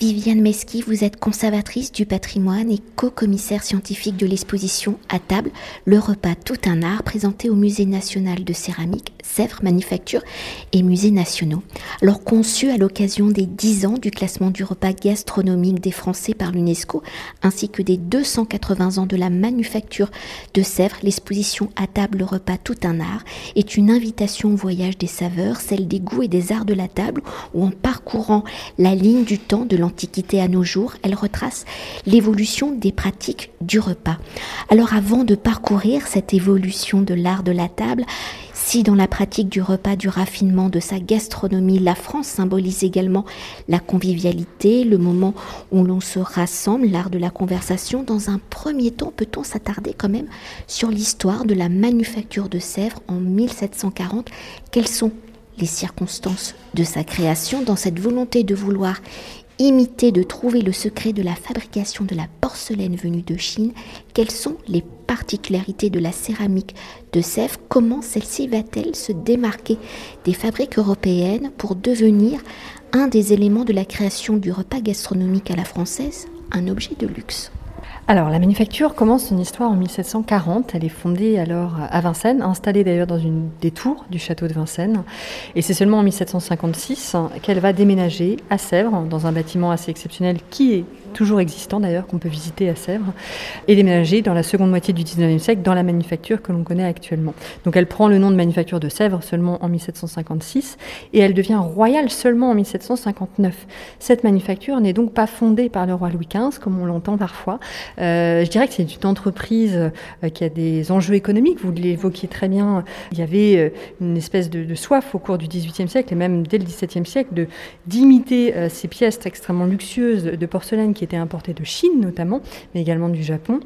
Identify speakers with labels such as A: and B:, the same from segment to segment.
A: Viviane Mesqui, vous êtes conservatrice du patrimoine et co-commissaire scientifique de l'exposition À table, le repas tout un art présenté au Musée national de céramique, Sèvres Manufacture et Musées nationaux. Alors conçu à l'occasion des 10 ans du classement du repas gastronomique des Français par l'UNESCO, ainsi que des 280 ans de la manufacture de Sèvres, l'exposition À table, le repas tout un art est une invitation au voyage des saveurs, celle des goûts et des arts de la table, où en parcourant la ligne du temps de l'Antiquité à nos jours, elle retrace l'évolution des pratiques du repas. Alors avant de parcourir cette évolution de l'art de la table, si dans la pratique du repas, du raffinement de sa gastronomie, la France symbolise également la convivialité, le moment où l'on se rassemble, l'art de la conversation, dans un premier temps, peut-on s'attarder quand même sur l'histoire de la manufacture de Sèvres en 1740 Quelles sont les circonstances de sa création dans cette volonté de vouloir imiter, de trouver le secret de la fabrication de la porcelaine venue de Chine, quelles sont les particularités de la céramique de Sèvres, comment celle-ci va-t-elle se démarquer des fabriques européennes pour devenir un des éléments de la création du repas gastronomique à la française, un objet de luxe.
B: Alors, la manufacture commence son histoire en 1740. Elle est fondée alors à Vincennes, installée d'ailleurs dans une des tours du château de Vincennes. Et c'est seulement en 1756 qu'elle va déménager à Sèvres, dans un bâtiment assez exceptionnel qui est toujours existant d'ailleurs, qu'on peut visiter à Sèvres, et déménager dans la seconde moitié du 19e siècle dans la manufacture que l'on connaît actuellement. Donc elle prend le nom de manufacture de Sèvres seulement en 1756 et elle devient royale seulement en 1759. Cette manufacture n'est donc pas fondée par le roi Louis XV, comme on l'entend parfois. Euh, je dirais que c'est une entreprise euh, qui a des enjeux économiques, vous l'évoquiez très bien. Il y avait euh, une espèce de, soif au cours du XVIIIe siècle et même dès le XVIIe siècle de d'imiter ces pièces extrêmement luxueuses de porcelaine qui étaient importés de Chine notamment, mais également du Japon.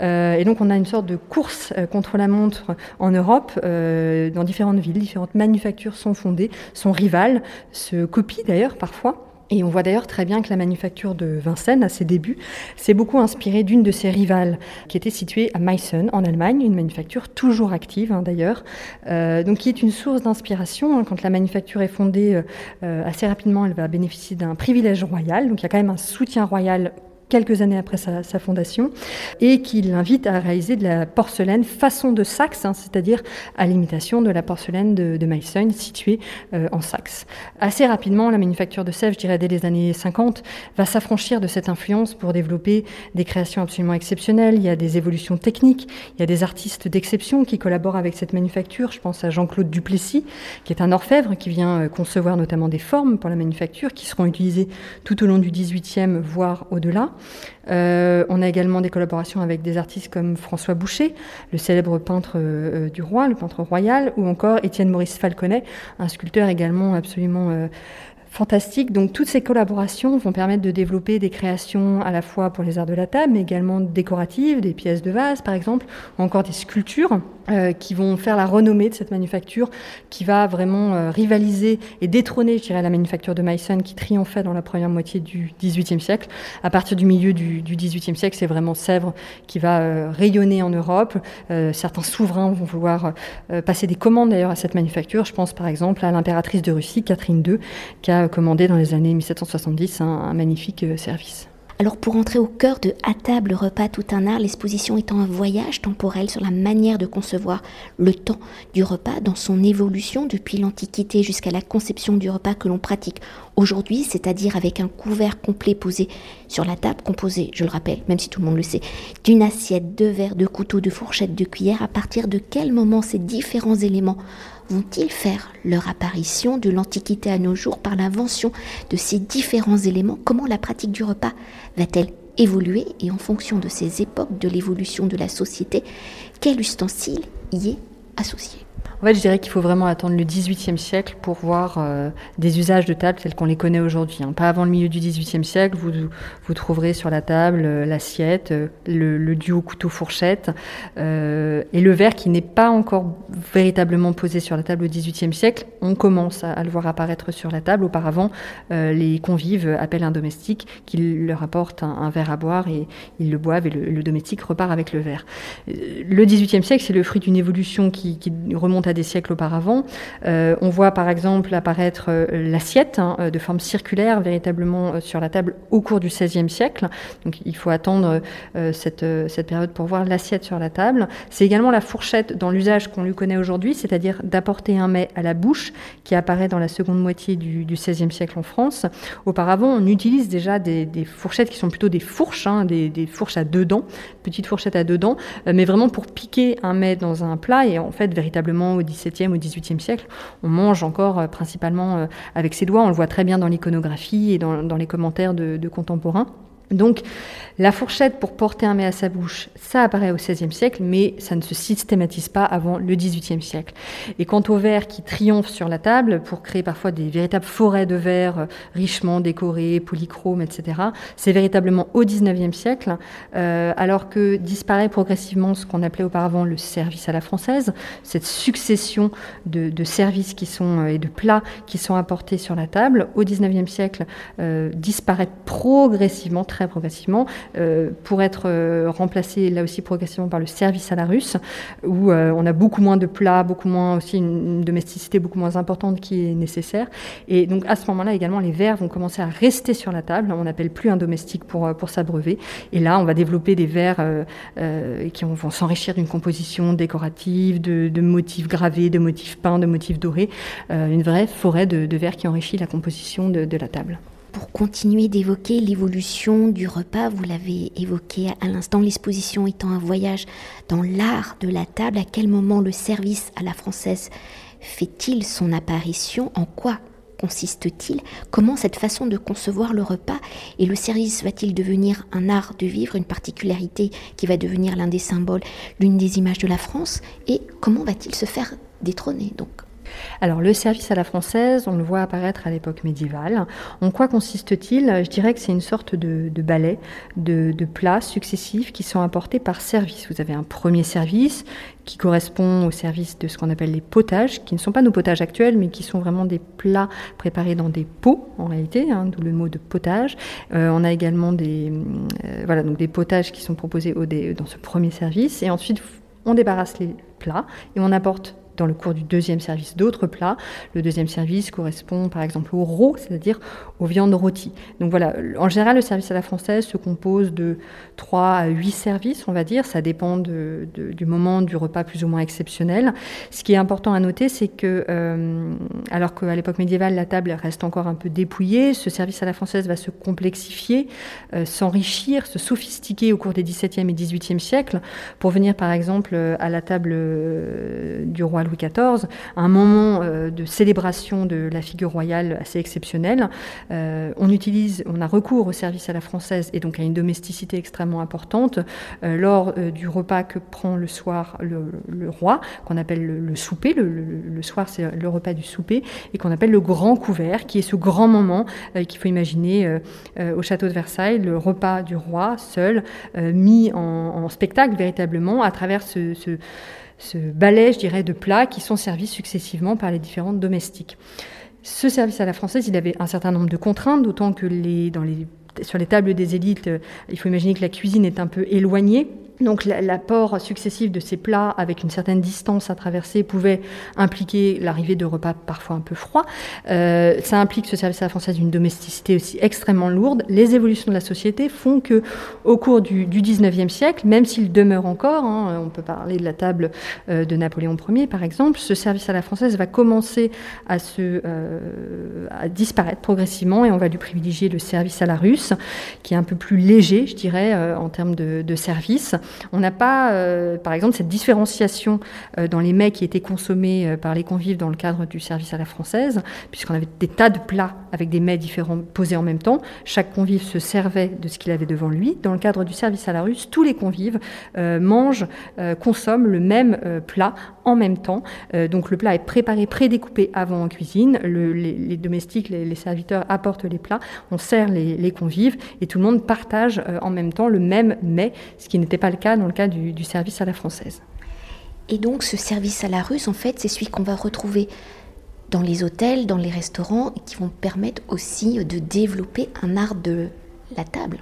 B: Euh, et donc on a une sorte de course euh, contre la montre en Europe, euh, dans différentes villes, différentes manufactures sont fondées, sont rivales, se copient d'ailleurs parfois. Et on voit d'ailleurs très bien que la manufacture de Vincennes, à ses débuts, s'est beaucoup inspirée d'une de ses rivales, qui était située à Meissen, en Allemagne, une manufacture toujours active hein, d'ailleurs, euh, donc qui est une source d'inspiration. Hein. Quand la manufacture est fondée, euh, assez rapidement, elle va bénéficier d'un privilège royal, donc il y a quand même un soutien royal quelques années après sa, fondation, et qui l'invite à réaliser de la porcelaine façon de Saxe, hein, c'est-à-dire à, l'imitation de la porcelaine de, de Meissen, située euh, en Saxe. Assez rapidement, la manufacture de Sèvres, je dirais dès les années 50, va s'affranchir de cette influence pour développer des créations absolument exceptionnelles. Il y a des évolutions techniques, il y a des artistes d'exception qui collaborent avec cette manufacture. Je pense à Jean-Claude Duplessis, qui est un orfèvre qui vient euh, concevoir notamment des formes pour la manufacture, qui seront utilisées tout au long du 18e, voire au-delà. Euh, on a également des collaborations avec des artistes comme François Boucher, le célèbre peintre euh, du roi, le peintre royal, ou encore Étienne Maurice Falconet, un sculpteur également absolument euh, fantastique. Donc toutes ces collaborations vont permettre de développer des créations à la fois pour les arts de la table, mais également décoratives, des pièces de vase par exemple, ou encore des sculptures euh, qui vont faire la renommée de cette manufacture, qui va vraiment euh, rivaliser et détrôner, je dirais, la manufacture de Meissen qui triomphait dans la première moitié du XVIIIe siècle. À partir du milieu du, XVIIIe siècle, c'est vraiment Sèvres qui va euh, rayonner en Europe. certains souverains vont vouloir passer des commandes d'ailleurs à cette manufacture. Je pense par exemple à l'impératrice de Russie, Catherine II, qui a commandé dans les années 1770 un magnifique service.
A: Alors pour entrer au cœur de À table, repas, tout un art, l'exposition étant un voyage temporel sur la manière de concevoir le temps du repas dans son évolution depuis l'Antiquité jusqu'à la conception du repas que l'on pratique aujourd'hui, c'est-à-dire avec un couvert complet posé sur la table, composé, je le rappelle, même si tout le monde le sait, d'une assiette, de verres, de couteaux, de fourchettes, de cuillères, à partir de quel moment ces différents éléments vont-ils faire leur apparition de l'Antiquité à nos jours par l'invention de ces différents éléments? Comment la pratique du repas va-t-elle évoluer et en fonction de ces époques de l'évolution de la société, quel ustensile y est associé?
B: En fait, je dirais qu'il faut vraiment attendre le XVIIIe siècle pour voir euh, des usages de table tels qu'on les connaît aujourd'hui. Hein. Pas avant le milieu du XVIIIe siècle, vous, vous trouverez sur la table euh, l'assiette, euh, le, duo couteau-fourchette et le verre qui n'est pas encore véritablement posé sur la table au XVIIIe siècle. On commence à, le voir apparaître sur la table. Auparavant, les convives appellent un domestique qui leur apporte un, verre à boire et ils le boivent et le, domestique repart avec le verre. Le XVIIIe siècle, c'est le fruit d'une évolution qui, qui remonte des siècles auparavant. on voit par exemple apparaître l'assiette hein, de forme circulaire véritablement sur la table au cours du XVIe siècle. Donc il faut attendre cette, cette période pour voir l'assiette sur la table. C'est également la fourchette dans l'usage qu'on lui connaît aujourd'hui, c'est-à-dire d'apporter un mets à la bouche qui apparaît dans la seconde moitié du, XVIe siècle en France. Auparavant, on utilise déjà des, fourchettes qui sont plutôt des fourches, hein, des, fourches à deux dents, petites fourchettes à deux dents, euh, mais vraiment pour piquer un mets dans un plat. Et en fait, véritablement au XVIIe, au XVIIIe siècle, on mange encore euh, principalement euh, avec ses doigts. On le voit très bien dans l'iconographie et dans, les commentaires de contemporains. Donc, la fourchette pour porter un mets à sa bouche, ça apparaît au XVIe siècle, mais ça ne se systématise pas avant le XVIIIe siècle. Et quant aux verres qui triomphent sur la table pour créer parfois des véritables forêts de verres euh, richement décorés, polychromes, etc., c'est véritablement au XIXe siècle, euh, alors que disparaît progressivement ce qu'on appelait auparavant le service à la française, cette succession de, services qui sont, euh, et de plats qui sont apportés sur la table. Au XIXe siècle, disparaît progressivement, très progressivement, euh, pour être euh, remplacé là aussi progressivement par le service à la russe, où euh, on a beaucoup moins de plats, beaucoup moins aussi une, domesticité beaucoup moins importante qui est nécessaire. Et donc à ce moment-là également, les verres vont commencer à rester sur la table. On n'appelle plus un domestique pour, pour s'abreuver. Et là, on va développer des verres qui vont s'enrichir d'une composition décorative, de, motifs gravés, de motifs peints, de motifs dorés. une vraie forêt de, verres qui enrichit la composition de la table
A: pour continuer d'évoquer l'évolution du repas, vous l'avez évoqué à l'instant, l'exposition étant un voyage dans l'art de la table, à quel moment le service à la française fait-il son apparition? En quoi consiste-t-il? Comment cette façon de concevoir le repas et le service va-t-il devenir un art de vivre, une particularité qui va devenir l'un des symboles, l'une des images de la France? Et comment va-t-il se faire détrôner? Donc
B: alors le service à la française, on le voit apparaître à l'époque médiévale. En quoi consiste-t-il? Je dirais que c'est une sorte de, balai de, plats successifs qui sont apportés par service. Vous avez un premier service qui correspond au service de ce qu'on appelle les potages, qui ne sont pas nos potages actuels, mais qui sont vraiment des plats préparés dans des pots en réalité, hein, d'où le mot de potage. Euh, on a également des, euh, des potages qui sont proposés au dans ce premier service, et ensuite on débarrasse les plats et on apporte dans le cours du deuxième service d'autres plats. Le deuxième service correspond par exemple au raw, c'est-à-dire aux viandes rôties. Donc voilà, en général, le service à la française se compose de 3 à 8 services, on va dire. Ça dépend du moment du repas plus ou moins exceptionnel. Ce qui est important à noter, c'est que, euh, alors qu'à l'époque médiévale, la table reste encore un peu dépouillée, ce service à la française va se complexifier, euh, s'enrichir, se sophistiquer au cours des 17e et 18e siècles pour venir par exemple à la table euh, du roi Louis XIV, un moment euh, de célébration de la figure royale assez exceptionnel. Euh, on a recours au service à la française et donc à une domesticité extrêmement importante euh, lors du repas que prend le soir le, roi, qu'on appelle le, souper. Le, soir, c'est le repas du souper et qu'on appelle le grand couvert, qui est ce grand moment qu'il faut imaginer au château de Versailles, le repas du roi seul, mis en, spectacle véritablement à travers ce ce balai, je dirais, de plats qui sont servis successivement par les différentes domestiques. Ce service à la française, il avait un certain nombre de contraintes, d'autant que sur les tables des élites, euh, il faut imaginer que la cuisine est un peu éloignée donc l'apport successif de ces plats avec une certaine distance à traverser pouvait impliquer l'arrivée de repas parfois un peu froids. Euh, ça implique ce service à la française une domesticité aussi extrêmement lourde. Les évolutions de la société font que au cours du, du 19e siècle, même s'il demeure encore, hein, on peut parler de la table euh, de Napoléon Ier par exemple, ce service à la française va commencer à, se, euh, à disparaître progressivement et on va lui privilégier le service à la russe, qui est un peu plus léger, je dirais, en termes de, de service. On n'a pas, euh, par exemple, cette différenciation euh, dans les mets qui étaient consommés euh, par les convives dans le cadre du service à la française, puisqu'on avait des tas de plats avec des mets différents posés en même temps. Chaque convive se servait de ce qu'il avait devant lui. Dans le cadre du service à la russe, tous les convives mangent, consomment le même plat en même temps. donc le plat est préparé, prédécoupé avant en cuisine. les, domestiques, les, serviteurs apportent les plats, on sert les, convives et tout le monde partage en même temps le même mets, ce qui n'était pas le cas dans le cas du, service à la française.
A: Et donc ce service à la russe, en fait, c'est celui qu'on va retrouver dans les hôtels, dans les restaurants, et qui vont permettre aussi de développer un art de la table.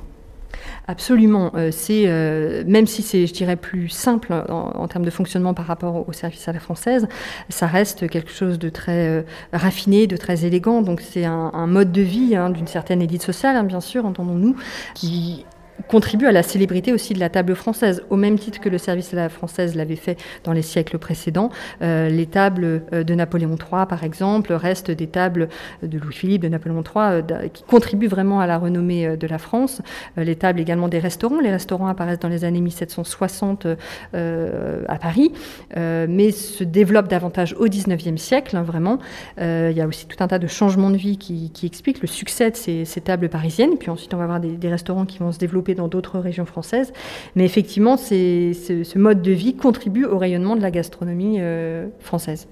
B: Absolument. Euh, c'est euh, même si c'est, je dirais, plus simple en, termes de fonctionnement par rapport au service à la française, ça reste quelque chose de très euh, raffiné, de très élégant. Donc c'est un, mode de vie hein, d'une certaine élite sociale, hein, bien sûr, entendons-nous, qui contribue à la célébrité aussi de la table française, au même titre que le service à la française l'avait fait dans les siècles précédents. Euh, les tables euh, de Napoléon III, par exemple, restent des tables de Louis-Philippe, de Napoléon III, euh, qui contribuent vraiment à la renommée de la France. les tables également des restaurants. Les restaurants apparaissent dans les années 1760 à Paris, mais se développent davantage au XIXe siècle, hein, vraiment. il y a aussi tout un tas de changements de vie qui, expliquent le succès de ces, tables parisiennes. Puis ensuite, on va avoir des restaurants qui vont se développer dans d'autres régions françaises. Mais effectivement, ce, mode de vie contribue au rayonnement de la gastronomie euh, française.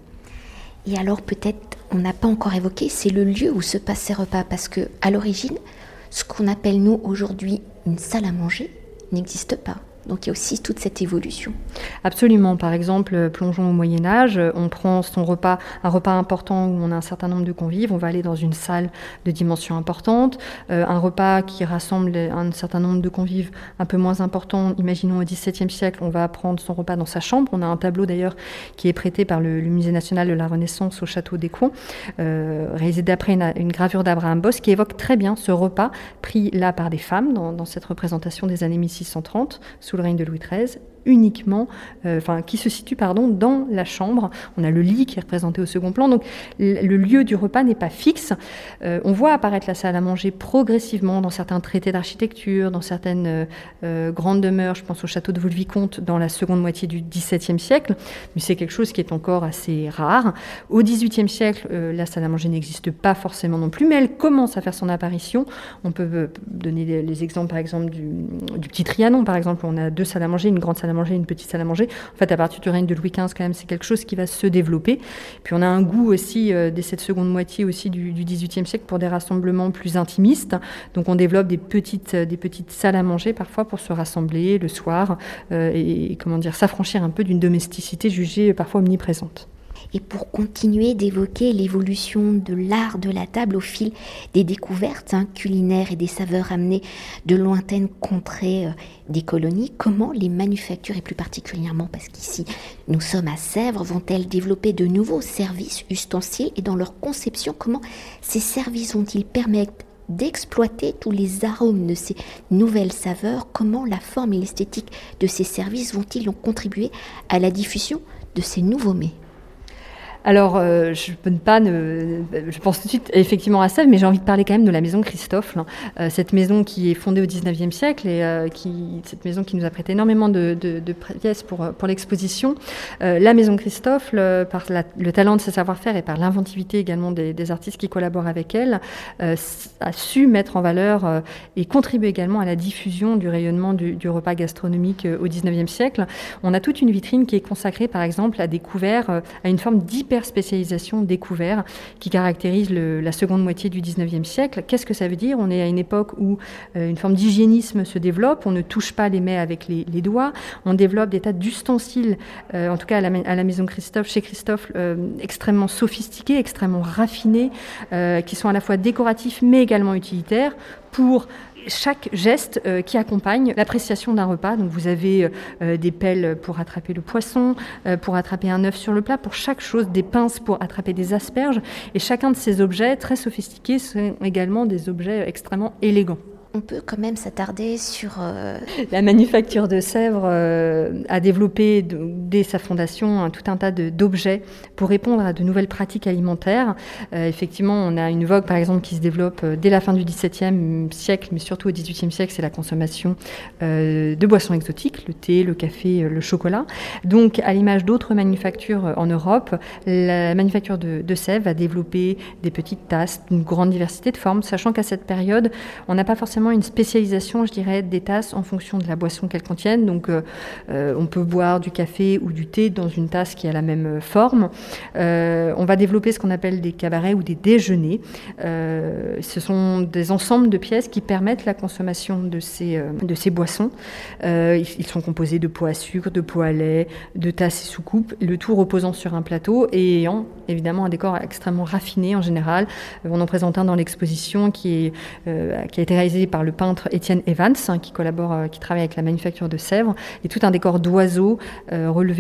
A: Et alors peut-être, on n'a pas encore évoqué, c'est le lieu où se passent ces repas, parce que à l'origine, ce qu'on appelle nous aujourd'hui une salle à manger n'existe pas. Donc il y a aussi toute cette évolution.
B: Absolument. Par exemple, plongeons au Moyen Âge, on prend son repas, un repas important où on a un certain nombre de convives, on va aller dans une salle de dimension importante. Euh, un repas qui rassemble un certain nombre de convives un peu moins important, imaginons au XVIIe siècle, on va prendre son repas dans sa chambre. On a un tableau d'ailleurs qui est prêté par le, Musée national de la Renaissance au château d'Écouen, euh, réalisé d'après une, gravure d'Abraham Boss qui évoque très bien ce repas pris là par des femmes dans, cette représentation des années 1630 sous le règne de Louis XIII uniquement, euh, enfin, qui se situe pardon, dans la chambre. On a le lit qui est représenté au second plan. Donc le lieu du repas n'est pas fixe. Euh, on voit apparaître la salle à manger progressivement dans certains traités d'architecture, dans certaines euh, grandes demeures. Je pense au château de Vaux-le-Vicomte dans la seconde moitié du XVIIe siècle. Mais c'est quelque chose qui est encore assez rare. Au XVIIIe siècle, la salle à manger n'existe pas forcément non plus, mais elle commence à faire son apparition. On peut donner les exemples, par exemple, du, du petit Trianon, par exemple. On a deux salles à manger, une grande salle à une petite salle à manger. En fait, à partir du règne de Louis XV, quand même, c'est quelque chose qui va se développer. Puis on a un goût aussi, euh, dès cette seconde moitié aussi du, XVIIIe siècle, pour des rassemblements plus intimistes. Donc on développe des petites, euh, des petites salles à manger parfois pour se rassembler le soir euh, et, comment dire, s'affranchir un peu d'une domesticité jugée parfois omniprésente
A: et pour continuer d'évoquer l'évolution de l'art de la table au fil des découvertes hein, culinaires et des saveurs amenées de lointaines contrées euh, des colonies, comment les manufactures, et plus particulièrement parce qu'ici nous sommes à Sèvres, vont-elles développer de nouveaux services ustensiles et dans leur conception, comment ces services vont-ils permettre d'exploiter tous les arômes de ces nouvelles saveurs, comment la forme et l'esthétique de ces services vont-ils contribuer à la diffusion de ces nouveaux mets?
B: Alors, euh, je peux pas je pense tout de suite effectivement à Sèvres, mais j'ai envie de parler quand même de la maison Christophe, euh, cette maison qui est fondée au 19e siècle et euh, qui, cette maison qui nous a prêté énormément de, pièces pour, l'exposition. la maison Christophe, par le talent de ses savoir-faire et par l'inventivité également des, artistes qui collaborent avec elle, a su mettre en valeur et contribuer également à la diffusion du rayonnement du, du repas gastronomique au 19e siècle. On a toute une vitrine qui est consacrée, par exemple, à des couverts, à une forme d'hyper spécialisation découvert qui caractérise la seconde moitié du 19e siècle. Qu'est-ce que ça veut dire? On est à une époque où euh, une forme d'hygiénisme se développe, on ne touche pas les mets avec les, doigts, on développe des tas d'ustensiles, euh, en tout cas à la, maison Christophe, chez Christophe, euh, extrêmement sophistiqués, extrêmement raffinés, qui sont à la fois décoratifs mais également utilitaires pour chaque geste euh, qui accompagne l'appréciation d'un repas. Donc vous avez euh, euh, des pelles pour attraper le poisson, pour attraper un œuf sur le plat, pour chaque chose des pinces pour attraper des asperges. Et chacun de ces objets très sophistiqués sont également des objets extrêmement élégants
A: on peut quand même s'attarder sur... Euh,
B: la manufacture de Sèvres euh, a développé sa fondation tout un tas d'objets pour répondre à de nouvelles pratiques alimentaires. Euh, effectivement, on a une vogue, par exemple, qui se développe dès la fin du XVIIe siècle, mais surtout au XVIIIe siècle, c'est la consommation de boissons exotiques, le thé, le café, le chocolat. Donc, à l'image d'autres manufactures en Europe, la manufacture de, de Sèvres a développé des petites tasses, une grande diversité de formes, sachant qu'à cette période, on n'a pas forcément une spécialisation, je dirais, des tasses en fonction de la boisson qu'elles contiennent. Donc, euh, euh, on peut boire du café ou du thé dans une tasse qui a la même forme. Euh, on va développer ce qu'on appelle des cabarets ou des déjeuners. ce sont des ensembles de pièces qui permettent la consommation de ces, de ces boissons. ils sont composés de pots à sucre, de pots à lait, de tasses et soucoupes, le tout reposant sur un plateau et ayant évidemment un décor extrêmement raffiné en général. On en présente un dans l'exposition qui, a été réalisé par le peintre Étienne Evans, hein, qui travaille avec la manufacture de Sèvres. Et tout un décor d'oiseaux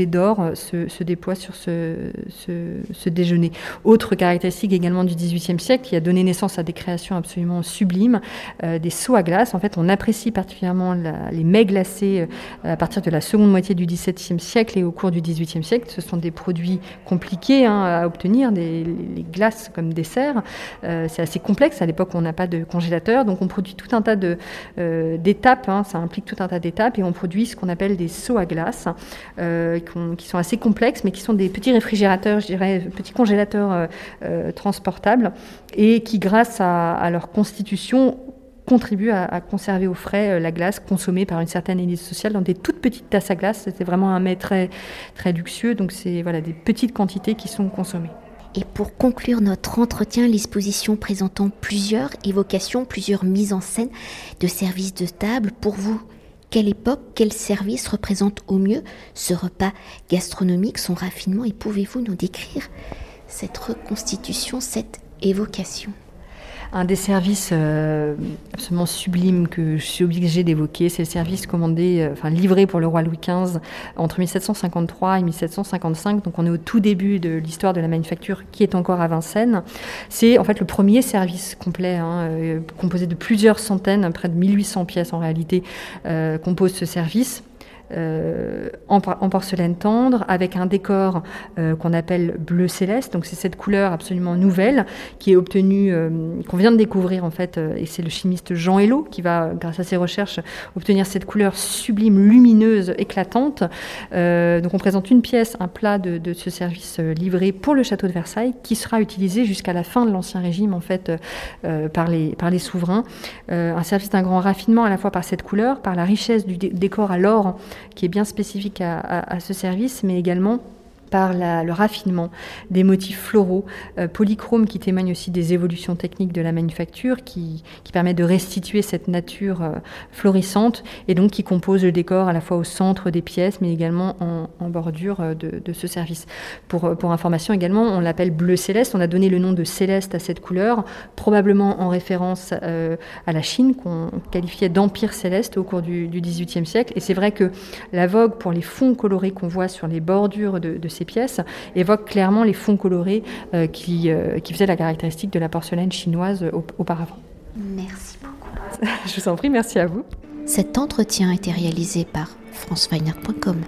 B: d'or se, déploie sur ce, ce, déjeuner. Autre caractéristique également du XVIIIe siècle, qui a donné naissance à des créations absolument sublimes, des seaux à glace. En fait, on apprécie particulièrement les mets glacés à partir de la seconde moitié du XVIIe siècle et au cours du XVIIIe siècle. Ce sont des produits compliqués hein, à obtenir, des, les glaces comme dessert. Euh, c'est assez complexe. À l'époque, on n'a pas de congélateur, donc on produit tout un tas euh, d'étapes. Hein, ça implique tout un tas d'étapes et on produit ce qu'on appelle des seaux à glace, euh, qui, sont assez complexes, mais qui sont des petits réfrigérateurs, je dirais, petits congélateurs transportables et qui, grâce à leur constitution, contribue à, conserver au frais euh, la glace consommée par une certaine élite sociale dans des toutes petites tasses à glace. C'était vraiment un mets très, très luxueux, donc c'est voilà, des petites quantités qui sont consommées.
A: Et pour conclure notre entretien, l'exposition présentant plusieurs évocations, plusieurs mises en scène de services de table, pour vous, quelle époque, quel service représente au mieux ce repas gastronomique, son raffinement, et pouvez-vous nous décrire cette reconstitution, cette évocation?
B: Un des services euh, absolument sublimes que je suis obligée d'évoquer, c'est le service commandé, euh, enfin livré pour le roi Louis XV entre 1753 et 1755. Donc on est au tout début de l'histoire de la manufacture qui est encore à Vincennes. C'est en fait le premier service complet, hein, euh, composé de plusieurs centaines, près de 1800 pièces en réalité, compose ce service. Euh, en, porcelaine tendre, avec un décor euh, qu'on appelle bleu céleste. Donc c'est cette couleur absolument nouvelle qui est obtenue, euh, qu'on vient de découvrir en fait, et c'est le chimiste Jean Hello qui va, grâce à ses recherches, obtenir cette couleur sublime, lumineuse, éclatante. donc on présente une pièce, un plat de, ce service livré pour le château de Versailles, qui sera utilisé jusqu'à la fin de l'Ancien Régime en fait par les par les souverains. un service d'un grand raffinement à la fois par cette couleur, par la richesse du décor à l'or qui est bien spécifique à, ce service, mais également par le raffinement des motifs floraux, euh, polychromes qui témoignent aussi des évolutions techniques de la manufacture, qui, permettent de restituer cette nature euh, florissante et donc qui composent le décor à la fois au centre des pièces, mais également en, bordure euh, de, ce service. Pour, information également, on l'appelle bleu céleste. On a donné le nom de céleste à cette couleur, probablement en référence à la Chine, qu'on qualifiait d'empire céleste au cours du, XVIIIe siècle. Et c'est vrai que la vogue pour les fonds colorés qu'on voit sur les bordures de, de ces pièces évoquent clairement les fonds colorés euh, qui, euh, qui faisaient la caractéristique de la porcelaine chinoise auparavant.
A: Merci beaucoup.
B: Je vous en prie, merci à vous.
A: Cet entretien a été réalisé par franceweiner.com.